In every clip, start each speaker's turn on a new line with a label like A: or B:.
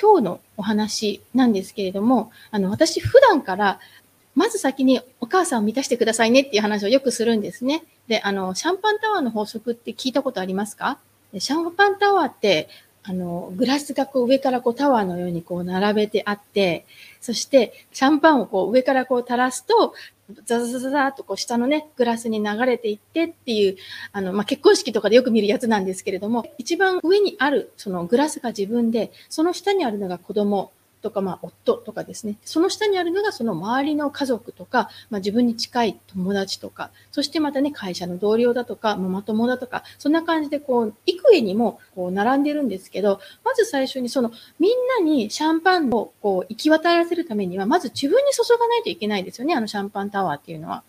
A: 今日のお話なんですけれども、あの、私普段から、まず先にお母さんを満たしてくださいねっていう話をよくするんですね。で、あの、シャンパンタワーの法則って聞いたことありますか？シャンパンタワーって、あの、グラスがこう上からこうタワーのようにこう並べてあって、そしてシャンパンをこう上からこう垂らすと、ザザザザザーとこう下のね、グラスに流れていってっていう、あの、まあ、結婚式とかでよく見るやつなんですけれども、一番上にあるそのグラスが自分で、その下にあるのが子供、とか、まあ、夫とかですね。その下にあるのがその周りの家族とか、まあ、自分に近い友達とか、そしてまたね、会社の同僚だとか、ママ友だとか、そんな感じでこう、幾重にもこう、並んでるんですけど、まず最初にその、みんなにシャンパンをこう、行き渡らせるためには、まず自分に注がないといけないですよね、あのシャンパンタワーっていうのは。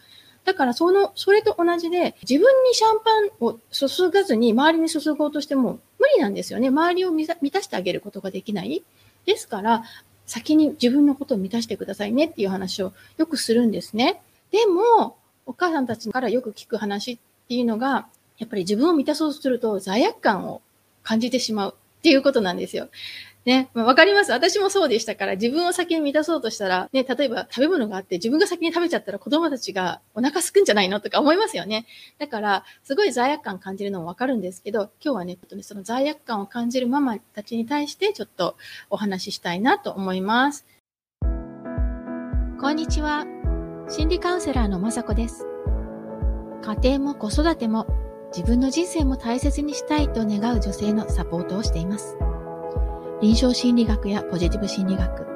A: だからその、それと同じで、自分にシャンパンを注がずに周りに注ごうとしても無理なんですよね。周りを満たしてあげることができない。ですから、先に自分のことを満たしてくださいねっていう話をよくするんですね。でも、お母さんたちからよく聞く話っていうのが、やっぱり自分を満たそうとすると罪悪感を感じてしまうっていうことなんですよ。ね、わ、まあ、かります。私もそうでしたから、自分を先に満たそうとしたら、ね、例えば食べ物があって自分が先に食べちゃったら子供たちがお腹すくんじゃないのとか思いますよね。だから、すごい罪悪感感じるのもわかるんですけど、今日はね、ちょっとね、その罪悪感を感じるママたちに対してちょっとお話ししたいなと思います。
B: こんにちは。心理カウンセラーのまさこです。家庭も子育ても自分の人生も大切にしたいと願う女性のサポートをしています。臨床心理学やポジティブ心理学、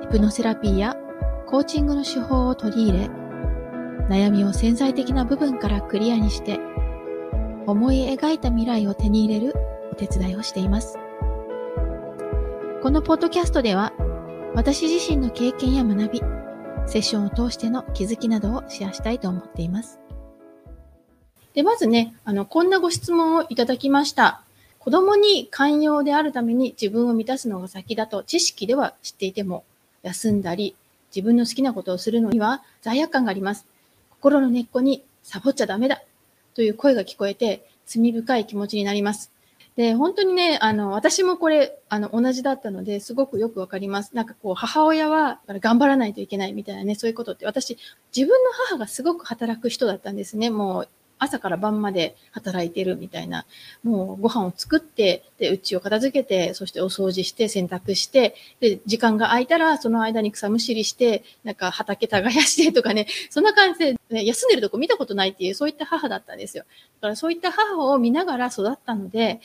B: ヒプノセラピーやコーチングの手法を取り入れ、悩みを潜在的な部分からクリアにして、思い描いた未来を手に入れるお手伝いをしています。このポッドキャストでは、私自身の経験や学び、セッションを通しての気づきなどをシェアしたいと思っています。
A: で、まずね、あの、こんなご質問をいただきました。子供に寛容であるために自分を満たすのが先だと知識では知っていても、休んだり、自分の好きなことをするのには罪悪感があります。心の根っこにサボっちゃダメだという声が聞こえて罪深い気持ちになります。で、本当にね、あの、私もこれ、あの、同じだったので、すごくよくわかります。なんかこう、母親は頑張らないといけないみたいなね、そういうことって、私、自分の母がすごく働く人だったんですね。もう、朝から晩まで働いてるみたいな、もうご飯を作って、で、家を片付けて、そしてお掃除して、洗濯して、で、時間が空いたら、その間に草むしりして、なんか畑耕してとかね、そんな感じで、ね、休んでるとこ見たことないっていう、そういった母だったんですよ。だからそういった母を見ながら育ったので、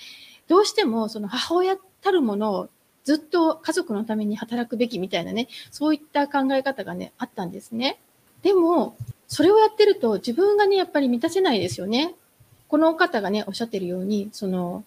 A: どうしてもその母親たるものをずっと家族のために働くべきみたいなね、そういった考え方がね、あったんですね。でも、それをやってると自分がね、やっぱり満たせないですよね。この方がね、おっしゃってるように、その、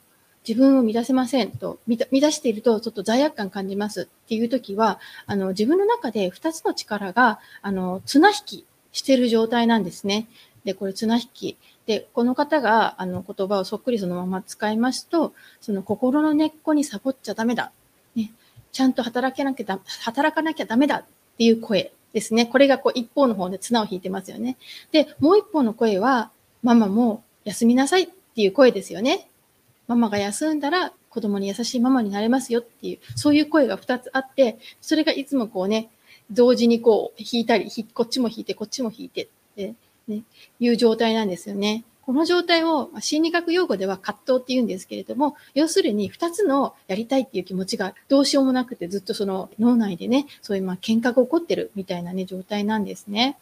A: 自分を満たせませんと、満たしているとちょっと罪悪感感じますっていう時は、あの、自分の中で2つの力が、あの、綱引きしてる状態なんですね。で、これ綱引き。で、この方が、あの、言葉をそっくりそのまま使いますと、その心の根っこにサボっちゃダメだ。ね、ちゃんと働けなきゃだ、働かなきゃダメだっていう声ですね。これがこう一方の方で綱を引いてますよね。で、もう一方の声は、ママも休みなさいっていう声ですよね。ママが休んだら子供に優しいママになれますよっていう、そういう声が二つあって、それがいつもこうね、同時にこう引いたり、こっちも引いて、こっちも引いてってね、いう状態なんですよね。この状態を心理学用語では葛藤って言うんですけれども、要するに二つのやりたいっていう気持ちがどうしようもなくてずっとその脳内でね、そういうまあ喧嘩が起こってるみたいなね、状態なんですね。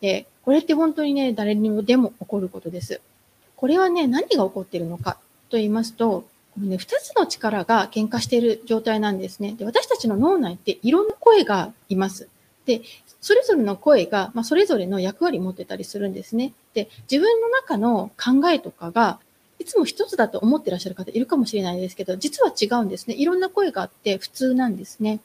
A: で、これって本当にね、誰にもでも起こることです。これはね、何が起こってるのかと言いますと、このね、二つの力が喧嘩している状態なんですね。で、私たちの脳内っていろんな声がいます。で、それぞれの声が、まあ、それぞれの役割を持ってたりするんですね。で、自分の中の考えとかが、いつも一つだと思ってらっしゃる方いるかもしれないですけど、実は違うんですね。いろんな声があって普通なんですね。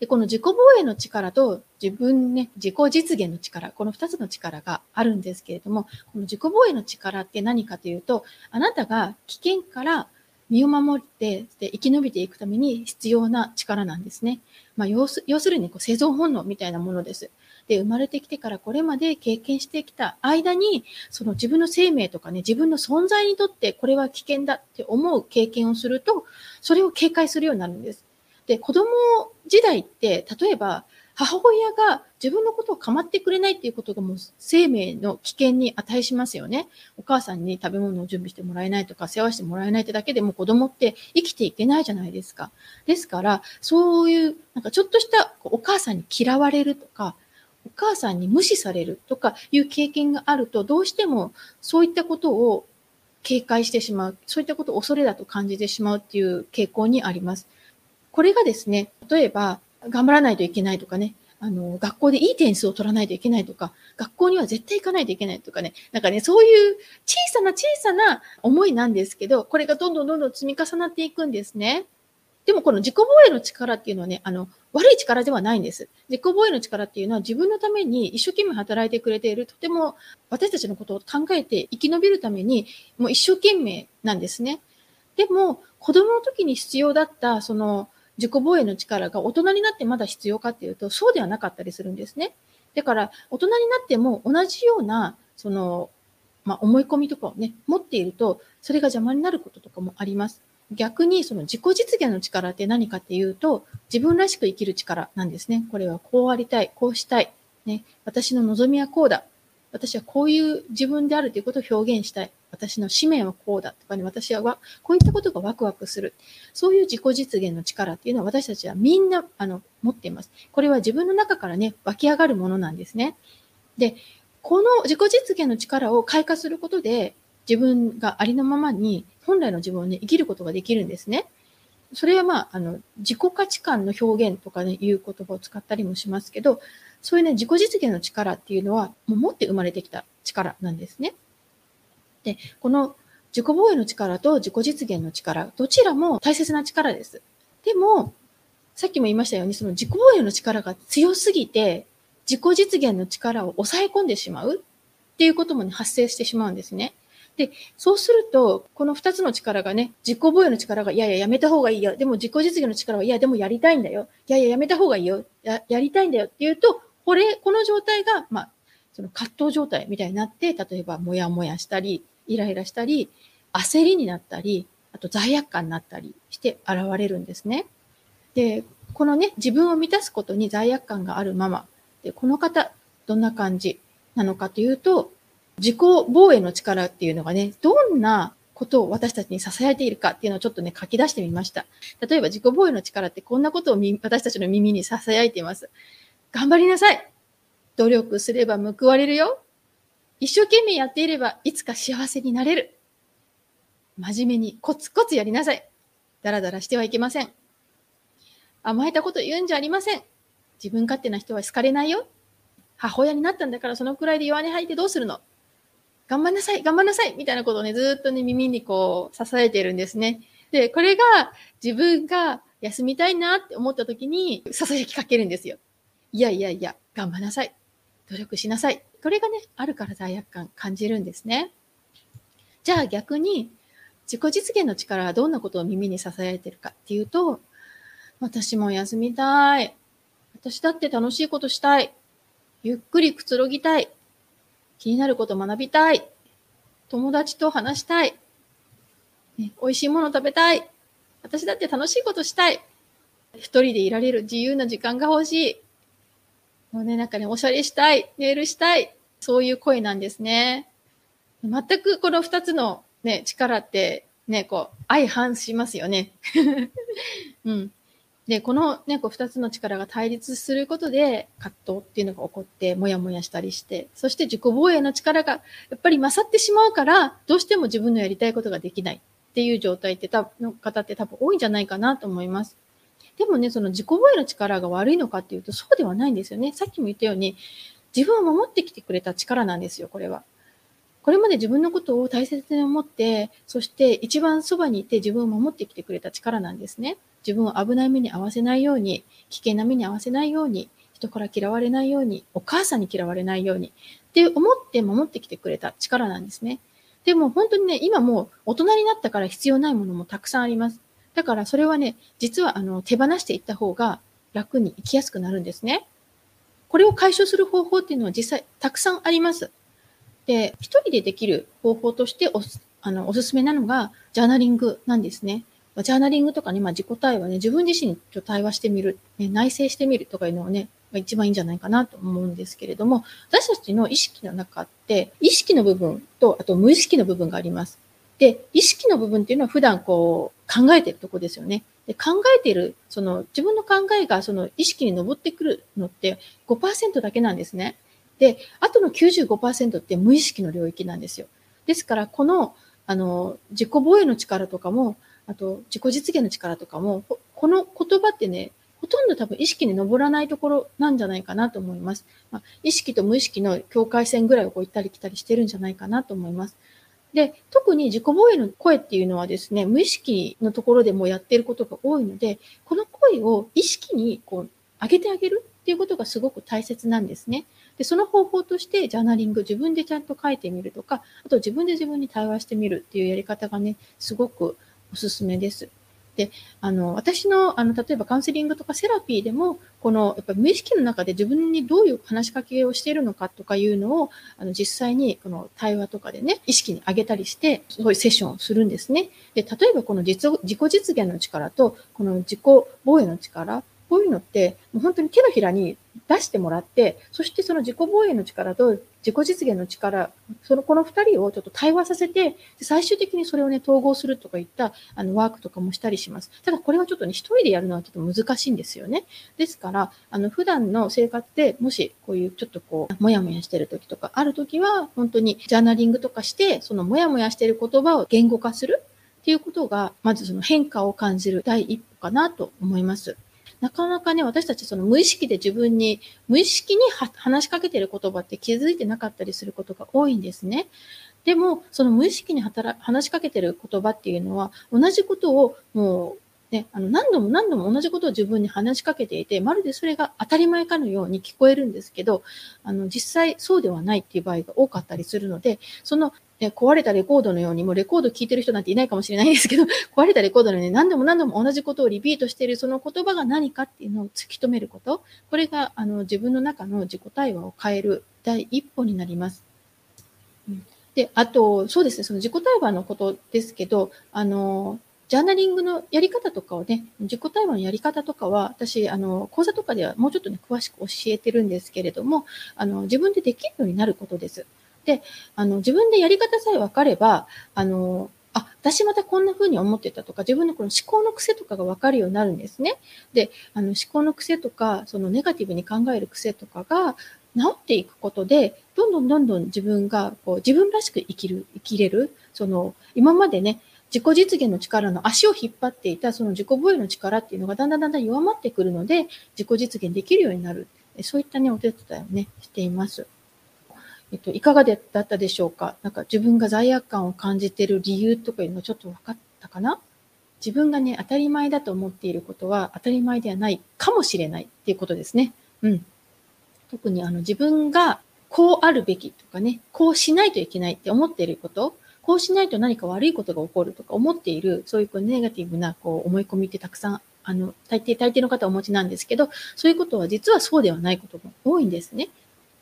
A: で、この自己防衛の力と自分ね、自己実現の力、この二つの力があるんですけれども、この自己防衛の力って何かというと、あなたが危険から身を守ってで生き延びていくために必要な力なんですね。まあ、要するにこう生存本能みたいなものです。で、生まれてきてからこれまで経験してきた間に、その自分の生命とかね、自分の存在にとってこれは危険だって思う経験をすると、それを警戒するようになるんです。で、子供時代って、例えば、母親が自分のことを構ってくれないっていうことがもう生命の危険に値しますよね。お母さんに食べ物を準備してもらえないとか、世話してもらえないってだけでも子供って生きていけないじゃないですか。ですから、そういう、なんかちょっとしたお母さんに嫌われるとか、お母さんに無視されるとかいう経験があると、どうしてもそういったことを警戒してしまう、そういったことを恐れだと感じてしまうっていう傾向にあります。これがですね、例えば、頑張らないといけないとかね、あの、学校でいい点数を取らないといけないとか、学校には絶対行かないといけないとかね、なんかね、そういう小さな小さな思いなんですけど、これがどんどんどんどん積み重なっていくんですね。でもこの自己防衛の力っていうのはね、あの、悪い力ではないんです。自己防衛の力っていうのは自分のために一生懸命働いてくれている、とても私たちのことを考えて生き延びるために、もう一生懸命なんですね。でも、子供の時に必要だった、その、自己防衛の力が大人になってまだ必要かっていうと、そうではなかったりするんですね。だから、大人になっても同じような、その、まあ、思い込みとかをね、持っていると、それが邪魔になることとかもあります。逆にその自己実現の力って何かっていうと、自分らしく生きる力なんですね。これはこうありたい、こうしたい。ね、私の望みはこうだ。私はこういう自分であるということを表現したい。私の使命はこうだとかね、私はこういったことがワクワクする。そういう自己実現の力っていうのは私たちはみんな、あの、持っています。これは自分の中からね、湧き上がるものなんですね。で、この自己実現の力を開花することで、自分がありのままに本来の自分をね、生きることができるんですね。それはまあ、あの、自己価値観の表現とかね、いう言葉を使ったりもしますけど、そういうね、自己実現の力っていうのは、もう持って生まれてきた力なんですね。で、この自己防衛の力と自己実現の力、どちらも大切な力です。でも、さっきも言いましたように、その自己防衛の力が強すぎて、自己実現の力を抑え込んでしまうっていうこともね、発生してしまうんですね。で、そうすると、この二つの力がね、自己防衛の力が、いやいや、やめた方がいいよ。でも自己実現の力は、いや、でもやりたいんだよ。いやいや、やめた方がいいよ。や、やりたいんだよっていうと、これ、この状態が、まあ、その葛藤状態みたいになって、例えば、もやもやしたり、イライラしたり、焦りになったり、あと罪悪感になったりして現れるんですね。で、このね、自分を満たすことに罪悪感があるママ。で、この方、どんな感じなのかというと、自己防衛の力っていうのがね、どんなことを私たちに支えているかっていうのをちょっとね、書き出してみました。例えば自己防衛の力ってこんなことを私たちの耳に囁いています。頑張りなさい努力すれば報われるよ一生懸命やっていればいつか幸せになれる真面目にコツコツやりなさいだらだらしてはいけません。甘えたこと言うんじゃありません。自分勝手な人は好かれないよ。母親になったんだからそのくらいで弱音吐いてどうするの頑張んなさい、頑張んなさいみたいなことをね、ずっとね、耳にこう、支えているんですね。で、これが自分が休みたいなって思った時に、囁きかけるんですよ。いやいやいや、頑張んなさい。努力しなさい。これがね、あるから罪悪感感じるんですね。じゃあ逆に、自己実現の力はどんなことを耳に囁いてるかっていうと、私も休みたい。私だって楽しいことしたい。ゆっくりくつろぎたい。気になること学びたい。友達と話したい。ね、美味しいもの食べたい。私だって楽しいことしたい。一人でいられる自由な時間が欲しい。もうね、なんかね、おしゃれしたい。メールしたい。そういう声なんですね。全くこの二つのね、力ってね、こう、相反しますよね。うん。で、このね、こう二つの力が対立することで、葛藤っていうのが起こって、もやもやしたりして、そして自己防衛の力がやっぱり勝ってしまうから、どうしても自分のやりたいことができないっていう状態ってた、の方って多分多いんじゃないかなと思います。でもね、その自己防衛の力が悪いのかっていうと、そうではないんですよね。さっきも言ったように、自分を守ってきてくれた力なんですよ、これは。これまで自分のことを大切に思って、そして一番そばにいて自分を守ってきてくれた力なんですね。自分を危ない目に遭わせないように、危険な目に遭わせないように、人から嫌われないように、お母さんに嫌われないように、って思って守ってきてくれた力なんですね。でも本当にね、今もう大人になったから必要ないものもたくさんあります。だからそれはね、実はあの手放していった方が楽に生きやすくなるんですね。これを解消する方法っていうのは実際たくさんあります。で、一人でできる方法としておあのおすすめなのがジャーナリングなんですね。ジャーナリングとかね、まあ、自己対話ね、自分自身と対話してみる、ね、内省してみるとかいうのをね、が一番いいんじゃないかなと思うんですけれども、私たちの意識の中って、意識の部分と、あと無意識の部分があります。で、意識の部分っていうのは普段こう考えてるとこですよね。で考えている、その自分の考えがその意識に上ってくるのって5%だけなんですね。で、あとの95%って無意識の領域なんですよ。ですから、この、あの、自己防衛の力とかも、あと自己実現の力とかも、この言葉ってね、ほとんど多分意識に上らないところなんじゃないかなと思います。まあ、意識と無意識の境界線ぐらいをこう行ったり来たりしてるんじゃないかなと思います。で、特に自己防衛の声っていうのはですね、無意識のところでもやってることが多いので、この声を意識にこう上げてあげるっていうことがすごく大切なんですね。で、その方法としてジャーナリング自分でちゃんと書いてみるとか、あと自分で自分に対話してみるっていうやり方がね、すごくおすすめです。で、あの、私の、あの、例えばカウンセリングとかセラピーでも、この、やっぱ無意識の中で自分にどういう話しかけをしているのかとかいうのを、あの、実際に、この対話とかでね、意識に上げたりして、そういうセッションをするんですね。で、例えばこの実自己実現の力と、この自己防衛の力、こういうのって、もう本当に手のひらに出してもらって、そしてその自己防衛の力と自己実現の力、そのこの二人をちょっと対話させて、最終的にそれをね、統合するとかいったあのワークとかもしたりします。ただこれはちょっとね、一人でやるのはちょっと難しいんですよね。ですから、あの、普段の生活でもしこういうちょっとこう、もやもやしてる時とかある時は、本当にジャーナリングとかして、そのもやもやしてる言葉を言語化するっていうことが、まずその変化を感じる第一歩かなと思います。なかなかね、私たちその無意識で自分に、無意識に話しかけてる言葉って気づいてなかったりすることが多いんですね。でも、その無意識に働話しかけてる言葉っていうのは、同じことをもう、ね、あの何度も何度も同じことを自分に話しかけていて、まるでそれが当たり前かのように聞こえるんですけど、あの実際そうではないっていう場合が多かったりするので、その壊れたレコードのように、もうレコード聞いてる人なんていないかもしれないんですけど、壊れたレコードのように何度も何度も同じことをリピートしているその言葉が何かっていうのを突き止めること、これがあの自分の中の自己対話を変える第一歩になります。で、あと、そうですね、その自己対話のことですけど、あの、ジャーナリングのやり方とかをね、自己対話のやり方とかは、私、あの、講座とかではもうちょっとね、詳しく教えてるんですけれども、あの、自分でできるようになることです。で、あの、自分でやり方さえ分かれば、あの、あ、私またこんな風に思ってたとか、自分のこの思考の癖とかが分かるようになるんですね。で、あの思考の癖とか、そのネガティブに考える癖とかが治っていくことで、どんどんどんどん自分がこう自分らしく生きる、生きれる、その今までね、自己実現の力の足を引っ張っていたその自己防衛の力っていうのがだんだんだんだん弱まってくるので、自己実現できるようになる。そういったね、お手伝いをね、しています。えっと、いかがだったでしょうか？なんか自分が罪悪感を感じている理由とかいうのちょっと分かったかな？自分がね、当たり前だと思っていることは当たり前ではないかもしれないっていうことですね。うん。特にあの自分がこうあるべきとかね、こうしないといけないって思っていること、こうしないと何か悪いことが起こるとか思っている、そういうこうネガティブなこう思い込みってたくさん、あの、大抵、大抵の方はお持ちなんですけど、そういうことは実はそうではないことも多いんですね。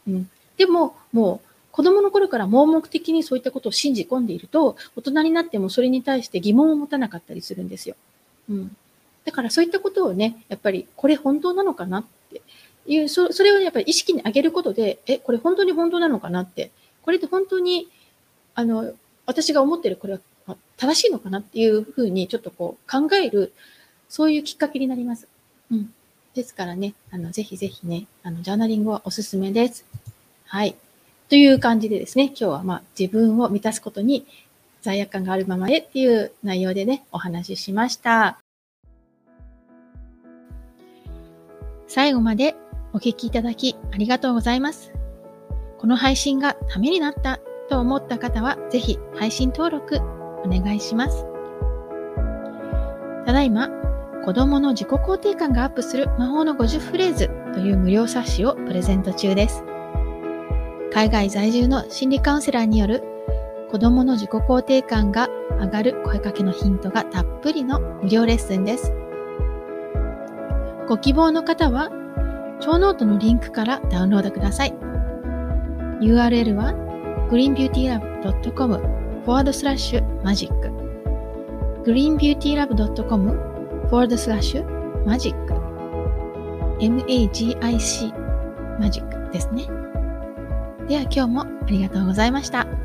A: うん。でも、もう、子供の頃から盲目的にそういったことを信じ込んでいると、大人になってもそれに対して疑問を持たなかったりするんですよ。うん。だからそういったことをね、やっぱり、これ本当なのかなっていう、そそれをやっぱり意識に上げることで、え、これ本当に本当なのかなって、これって本当に、あの、私が思ってるこれは正しいのかなっていうふうにちょっとこう考える、そういうきっかけになります。うん。ですからね、あの、ぜひぜひね、あの、ジャーナリングはおすすめです。はい。という感じでですね、今日はまあ自分を満たすことに罪悪感があるままでっていう内容でね、お話ししました。
B: 最後までお聞きいただきありがとうございます。この配信がためになったと思った方は、ぜひ配信登録お願いします。ただいま、子供の自己肯定感がアップする魔法の50フレーズという無料冊子をプレゼント中です。海外在住の心理カウンセラーによる子供の自己肯定感が上がる声かけのヒントがたっぷりの無料レッスンです。ご希望の方は、ショーノートのリンクからダウンロードください。URL は greenbeautylab.com フォワードスラッシュマジック greenbeautylab.com forward slash magic magic マジックですね。では今日もありがとうございました。